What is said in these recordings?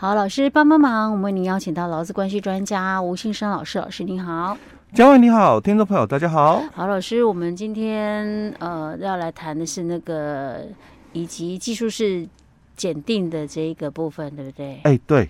好，老师帮帮忙，我们为您邀请到劳资关系专家吴信生老师，老师您好。嘉伟你好，听众朋友大家好。好，老师，我们今天呃要来谈的是那个以及技术是检定的这一个部分，对不对？哎，对。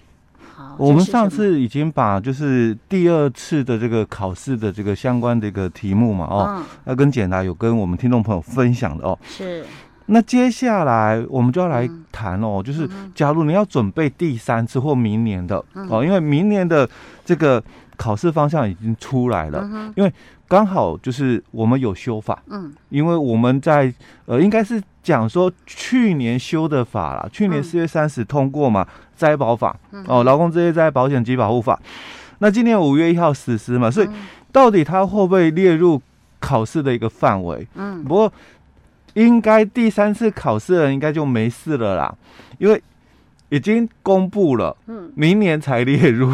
好，我们上次已经把就是第二次的这个考试的这个相关的一个题目嘛，哦，要、嗯、跟简答有跟我们听众朋友分享的哦。是。那接下来我们就要来谈哦，就是假如你要准备第三次或明年的哦，因为明年的这个。考试方向已经出来了，因为刚好就是我们有修法，嗯，因为我们在呃，应该是讲说去年修的法啦，去年四月三十通过嘛，灾保法哦，劳工职业灾害保险及保护法，那今年五月一号实施嘛，所以到底它会不会列入考试的一个范围？嗯，不过应该第三次考试的人应该就没事了啦，因为已经公布了，嗯，明年才列入。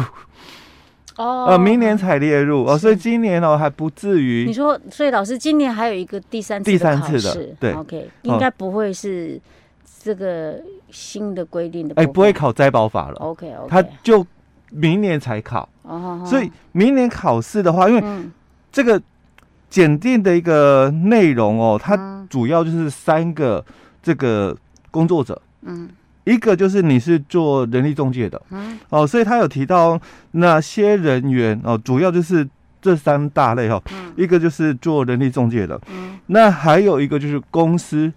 哦，呃，明年才列入哦，所以今年哦还不至于。你说，所以老师今年还有一个第三次第三次的，对，OK，应该不会是这个新的规定的。哎，不会考灾保法了，OK，OK，他就明年才考。哦，所以明年考试的话，因为这个检定的一个内容哦，它主要就是三个这个工作者，嗯。一个就是你是做人力中介的，嗯，哦，所以他有提到哪些人员哦，主要就是这三大类哈，嗯，一个就是做人力中介的，嗯，那还有一个就是公司，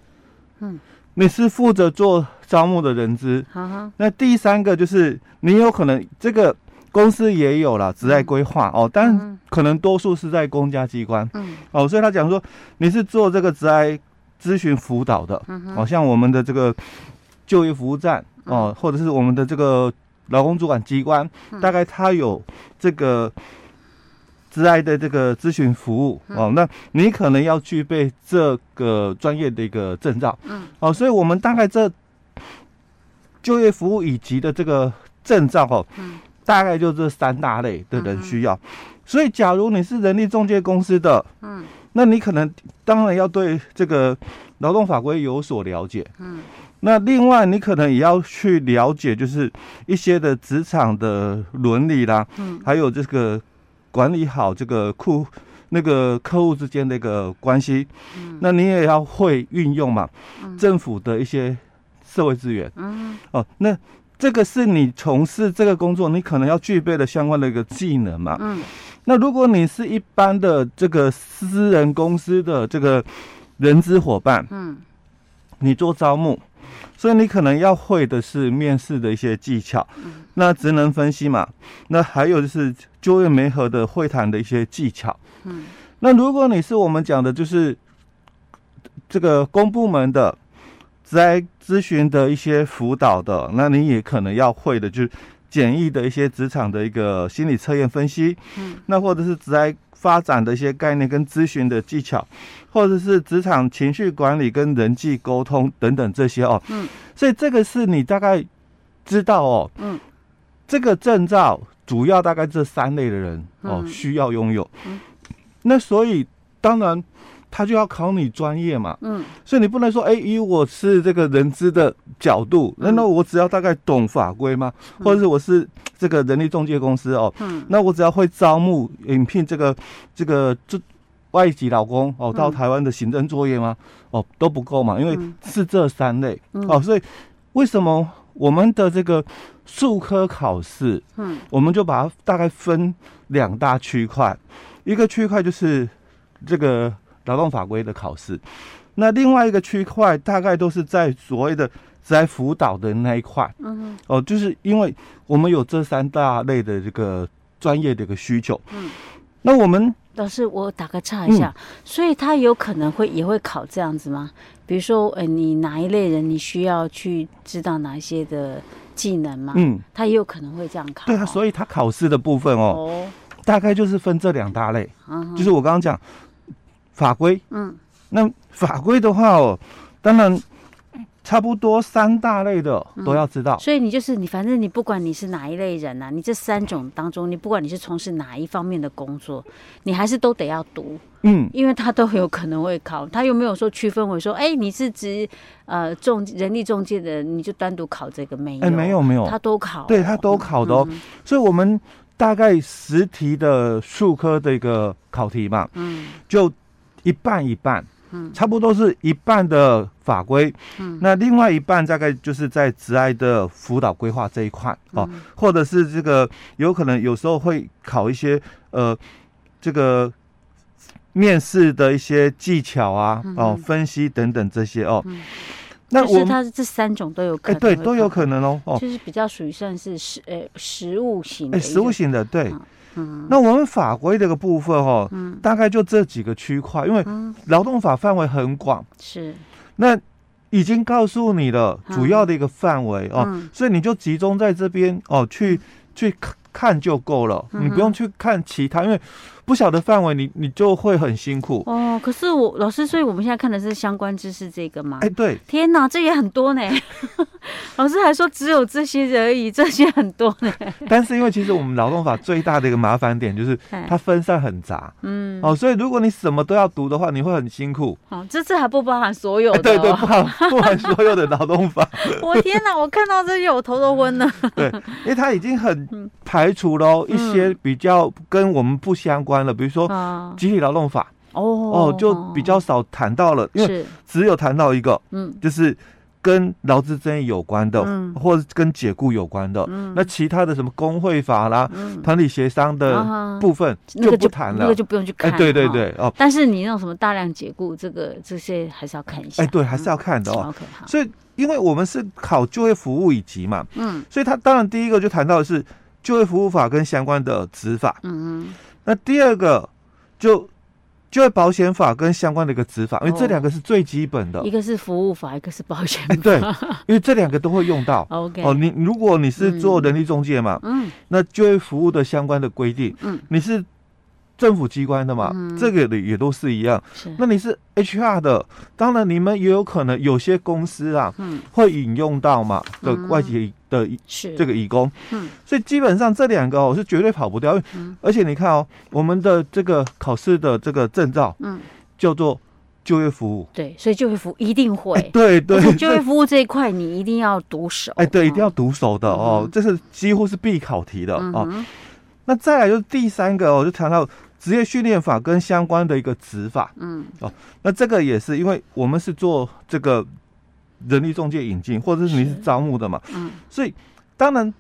嗯，你是负责做招募的人资，嗯，那第三个就是你有可能这个公司也有了职业规划哦，但可能多数是在公家机关，嗯，哦，所以他讲说你是做这个职业咨询辅导的，嗯，哦，像我们的这个。就业服务站哦，或者是我们的这个劳工主管机关，大概他有这个职涯的这个咨询服务哦，那你可能要具备这个专业的一个证照，嗯，哦，所以我们大概这就业服务以及的这个证照哦，大概就这三大类的人需要，所以假如你是人力中介公司的，嗯，那你可能当然要对这个劳动法规有所了解，嗯。那另外，你可能也要去了解，就是一些的职场的伦理啦，嗯，还有这个管理好这个库那个客户之间的一个关系，嗯，那你也要会运用嘛，政府的一些社会资源，嗯，哦，那这个是你从事这个工作，你可能要具备的相关的一个技能嘛，嗯，那如果你是一般的这个私人公司的这个人资伙伴，嗯，你做招募。所以你可能要会的是面试的一些技巧，那职能分析嘛，那还有就是就业媒合的会谈的一些技巧。嗯，那如果你是我们讲的，就是这个公部门的在咨询的一些辅导的，那你也可能要会的，就是简易的一些职场的一个心理测验分析。嗯，那或者是在发展的一些概念跟咨询的技巧，或者是职场情绪管理跟人际沟通等等这些哦，嗯，所以这个是你大概知道哦，嗯，这个证照主要大概这三类的人哦需要拥有，嗯，那所以当然他就要考你专业嘛，嗯，所以你不能说哎，以我是这个人资的角度，难道我只要大概懂法规吗？或者是我是？这个人力中介公司哦，嗯，那我只要会招募、应聘这个这个这外籍老公哦，到台湾的行政作业吗？哦，都不够嘛，因为是这三类。哦，所以为什么我们的这个术科考试，嗯，我们就把它大概分两大区块，一个区块就是这个劳动法规的考试，那另外一个区块大概都是在所谓的。在辅导的那一块，嗯，哦，就是因为我们有这三大类的这个专业的一个需求，嗯，那我们老师，我打个岔一下，嗯、所以他有可能会也会考这样子吗？比如说，呃，你哪一类人，你需要去知道哪一些的技能吗？嗯，他也有可能会这样考，对啊，所以他考试的部分哦，哦，大概就是分这两大类，嗯，就是我刚刚讲法规，嗯，那法规的话哦，当然。差不多三大类的都要知道。所以你就是你，反正你不管你是哪一类人呐、啊，你这三种当中，你不管你是从事哪一方面的工作，你还是都得要读。嗯，因为他都有可能会考，他又没有说区分为说，哎，你是指呃中人力中介的，你就单独考这个没有？哎，没有没有，他都考，对他都考的哦。嗯、所以我们大概十题的数科的一个考题嘛，嗯，就一半一半，嗯，差不多是一半的法规，嗯，那另外一半大概就是在职爱的辅导规划这一块哦，嗯、或者是这个有可能有时候会考一些呃这个。面试的一些技巧啊，嗯、哦，分析等等这些哦。嗯、那我它这三种都有可能，哎，对，都有可能哦。哦，就是比较属于算是实呃实物型，哎，实物型的，对。嗯，那我们法规这个部分哦，嗯，大概就这几个区块，因为劳动法范围很广，是。那已经告诉你了主要的一个范围、嗯、哦，嗯、所以你就集中在这边哦，去去看看就够了，嗯、你不用去看其他，因为。不晓得范围，你你就会很辛苦哦。可是我老师，所以我们现在看的是相关知识这个吗？哎，对。天哪，这也很多呢。老师还说只有这些而已，这些很多呢。但是因为其实我们劳动法最大的一个麻烦点就是它分散很杂，嗯，哦，所以如果你什么都要读的话，你会很辛苦。哦，这次还不包含所有的，对对，不含 不含所有的劳动法。我天哪，我看到这些我头都昏了。对，因为它已经很排除了一些比较跟我们不相关。比如说，集体劳动法。哦。哦，就比较少谈到了，因为只有谈到一个，嗯，就是跟劳资争议有关的，或者跟解雇有关的，嗯。那其他的什么工会法啦、团体协商的部分就不谈了，那个就不用去看。哎，对对对哦。但是你那种什么大量解雇，这个这些还是要看一下。哎，对，还是要看的哦。OK，好。所以，因为我们是考就业服务以及嘛，嗯，所以他当然第一个就谈到的是就业服务法跟相关的执法，嗯嗯。那第二个就就业保险法跟相关的一个执法，因为这两个是最基本的，一个是服务法，一个是保险法。对，因为这两个都会用到。OK，哦，你如果你是做人力中介嘛，嗯，那就业服务的相关的规定，嗯，你是。政府机关的嘛，嗯、这个的也都是一样。是。那你是 HR 的，当然你们也有可能有些公司啊，嗯、会引用到嘛的外籍的这个义工。嗯，所以基本上这两个哦是绝对跑不掉。嗯、而且你看哦，我们的这个考试的这个证照，嗯，叫做就业服务。对，所以就业服务一定会。欸、对对，就业服务这一块你一定要读熟。哎，对，一定要读熟的哦，这是几乎是必考题的哦。那再来就是第三个哦，就谈到。职业训练法跟相关的一个执法，嗯，哦，那这个也是因为我们是做这个人力中介引进，或者是你是。招募的嘛，嗯，所以当然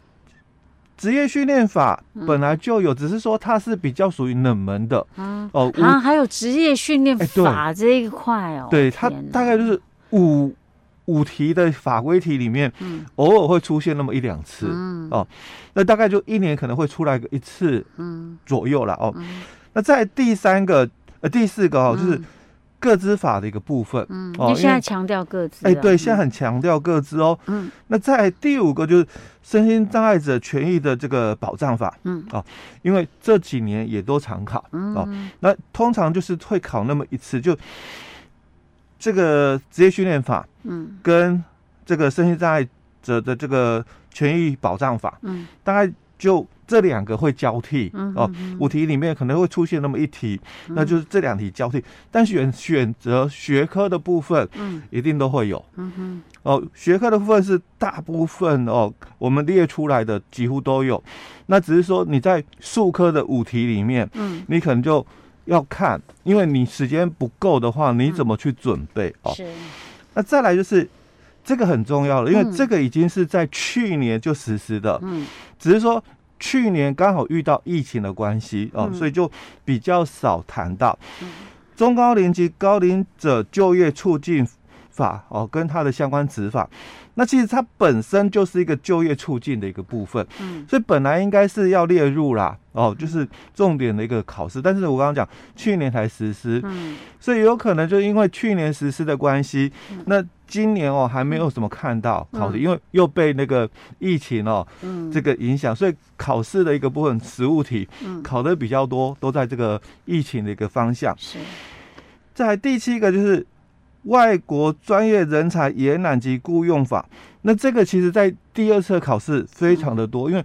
职业训练法本来就有，只是说它是比较属于冷门的，嗯，哦，啊，还有职业训练法这一块哦，对，它大概就是五五题的法规题里面，嗯，偶尔会出现那么一两次，嗯，哦，那大概就一年可能会出来个一次，嗯，左右了，哦。那在第三个呃第四个哦，就是个资法的一个部分，嗯，哦，现在强调个资，哎，对，现在很强调个资哦，嗯，那在第五个就是身心障碍者权益的这个保障法，嗯，哦，因为这几年也都常考，嗯，哦，那通常就是会考那么一次，就这个职业训练法，嗯，跟这个身心障碍者的这个权益保障法，嗯，大概就。这两个会交替、哦，五题里面可能会出现那么一题，嗯、那就是这两题交替。但选选择学科的部分，嗯，一定都会有，嗯哼，哦，学科的部分是大部分哦，我们列出来的几乎都有。那只是说你在数科的五题里面，嗯，你可能就要看，因为你时间不够的话，你怎么去准备、嗯、哦？是。那再来就是这个很重要了，因为这个已经是在去年就实施的，嗯，只是说。去年刚好遇到疫情的关系哦，嗯、所以就比较少谈到。中高龄及高龄者就业促进法哦，跟它的相关执法。那其实它本身就是一个就业促进的一个部分，嗯，所以本来应该是要列入啦，哦，就是重点的一个考试。但是我刚刚讲去年才实施，嗯，所以有可能就因为去年实施的关系，那今年哦还没有什么看到考试，因为又被那个疫情哦，嗯，这个影响，所以考试的一个部分实物题，嗯，考的比较多，都在这个疫情的一个方向。是，再来第七个就是外国专业人才延揽及雇用法，那这个其实在第二次考试非常的多，因为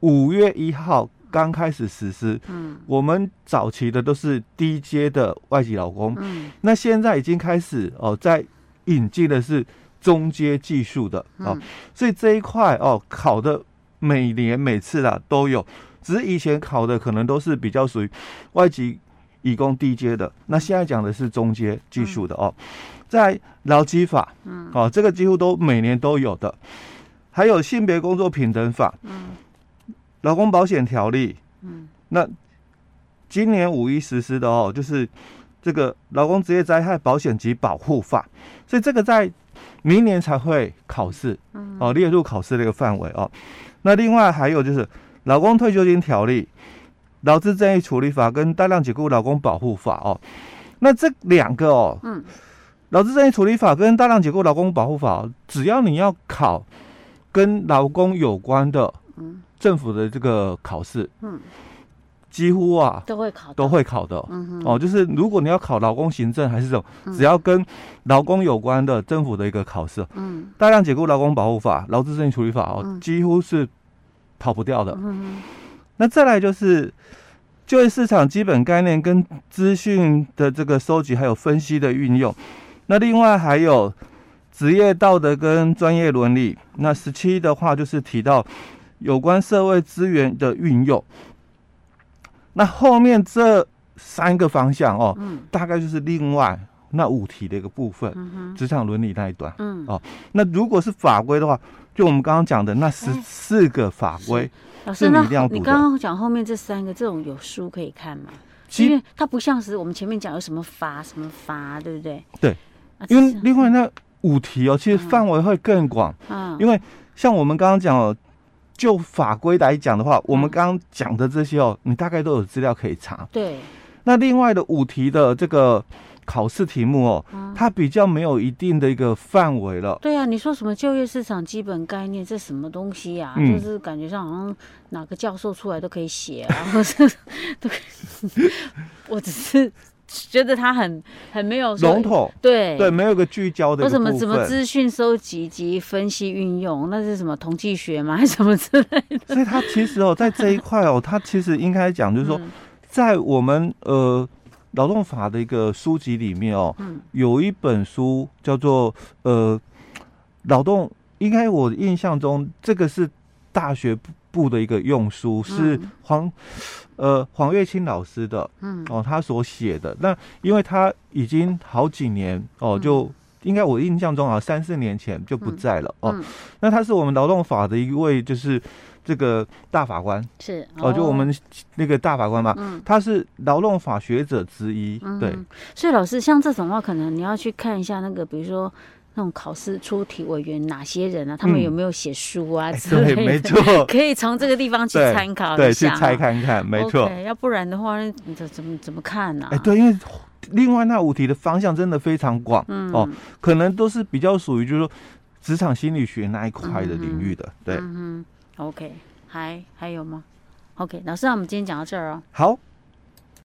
五月一号刚开始实施，嗯，我们早期的都是低阶的外籍劳工，嗯，那现在已经开始哦，在引进的是中阶技术的哦，所以这一块哦考的每年每次啦都有，只是以前考的可能都是比较属于外籍。以供低阶的，那现在讲的是中阶技术的哦，在劳基法，嗯，哦，这个几乎都每年都有的，还有性别工作平等法，嗯，劳工保险条例，嗯，那今年五一实施的哦，就是这个劳工职业灾害保险及保护法，所以这个在明年才会考试，嗯，哦，列入考试的一个范围哦，那另外还有就是劳工退休金条例。劳资争议处理法跟大量解雇劳工保护法哦，那这两个哦，嗯，劳资争议处理法跟大量解雇劳工保护法，只要你要考跟劳工有关的，嗯，政府的这个考试，嗯，几乎啊都会考，都会考的，嗯哦，就是如果你要考劳工行政还是这种，只要跟劳工有关的政府的一个考试，嗯，大量解雇劳工保护法、劳资争议处理法哦，几乎是跑不掉的，嗯。那再来就是就业市场基本概念跟资讯的这个收集，还有分析的运用。那另外还有职业道德跟专业伦理。那十七的话就是提到有关社会资源的运用。那后面这三个方向哦，大概就是另外那五题的一个部分，职场伦理那一段。嗯，哦，那如果是法规的话，就我们刚刚讲的那十四个法规。老师，那你刚刚讲后面这三个这种有书可以看吗？因为它不像是我们前面讲有什么法什么法，对不对？对，因为另外那五题哦，其实范围会更广。嗯，因为像我们刚刚讲哦，就法规来讲的话，我们刚刚讲的这些哦，你大概都有资料可以查。对，那另外的五题的这个。考试题目哦，它比较没有一定的一个范围了。对啊，你说什么就业市场基本概念，这什么东西呀？就是感觉上好像哪个教授出来都可以写啊，或者都可以。我只是觉得他很很没有笼统，对对，没有个聚焦的。为什么什么资讯收集及分析运用？那是什么统计学吗？还 是什么之类的？所以它其实哦，在这一块哦，它其实应该讲就是说，在我们呃。劳动法的一个书籍里面哦，嗯、有一本书叫做呃，劳动应该我印象中这个是大学部的一个用书，嗯、是黄呃黄月清老师的，嗯哦他所写的。那因为他已经好几年哦，就、嗯、应该我印象中啊三四年前就不在了、嗯、哦。那他是我们劳动法的一位就是。这个大法官。是哦，就我们那个大法官嘛，嗯，他是劳动法学者之一，嗯、对。所以老师像这种话，可能你要去看一下那个，比如说那种考试出题委员哪些人啊，他们有没有写书啊之类的，对，没错，可以从这个地方去参考一下，对，去猜看看，没错。Okay, 要不然的话，你怎怎么怎么看呢、啊？哎，对，因为另外那五题的方向真的非常广，嗯。哦，可能都是比较属于就是说职场心理学那一块的领域的，嗯、对。嗯 OK，还还有吗？OK，老师，那我们今天讲到这儿哦。好。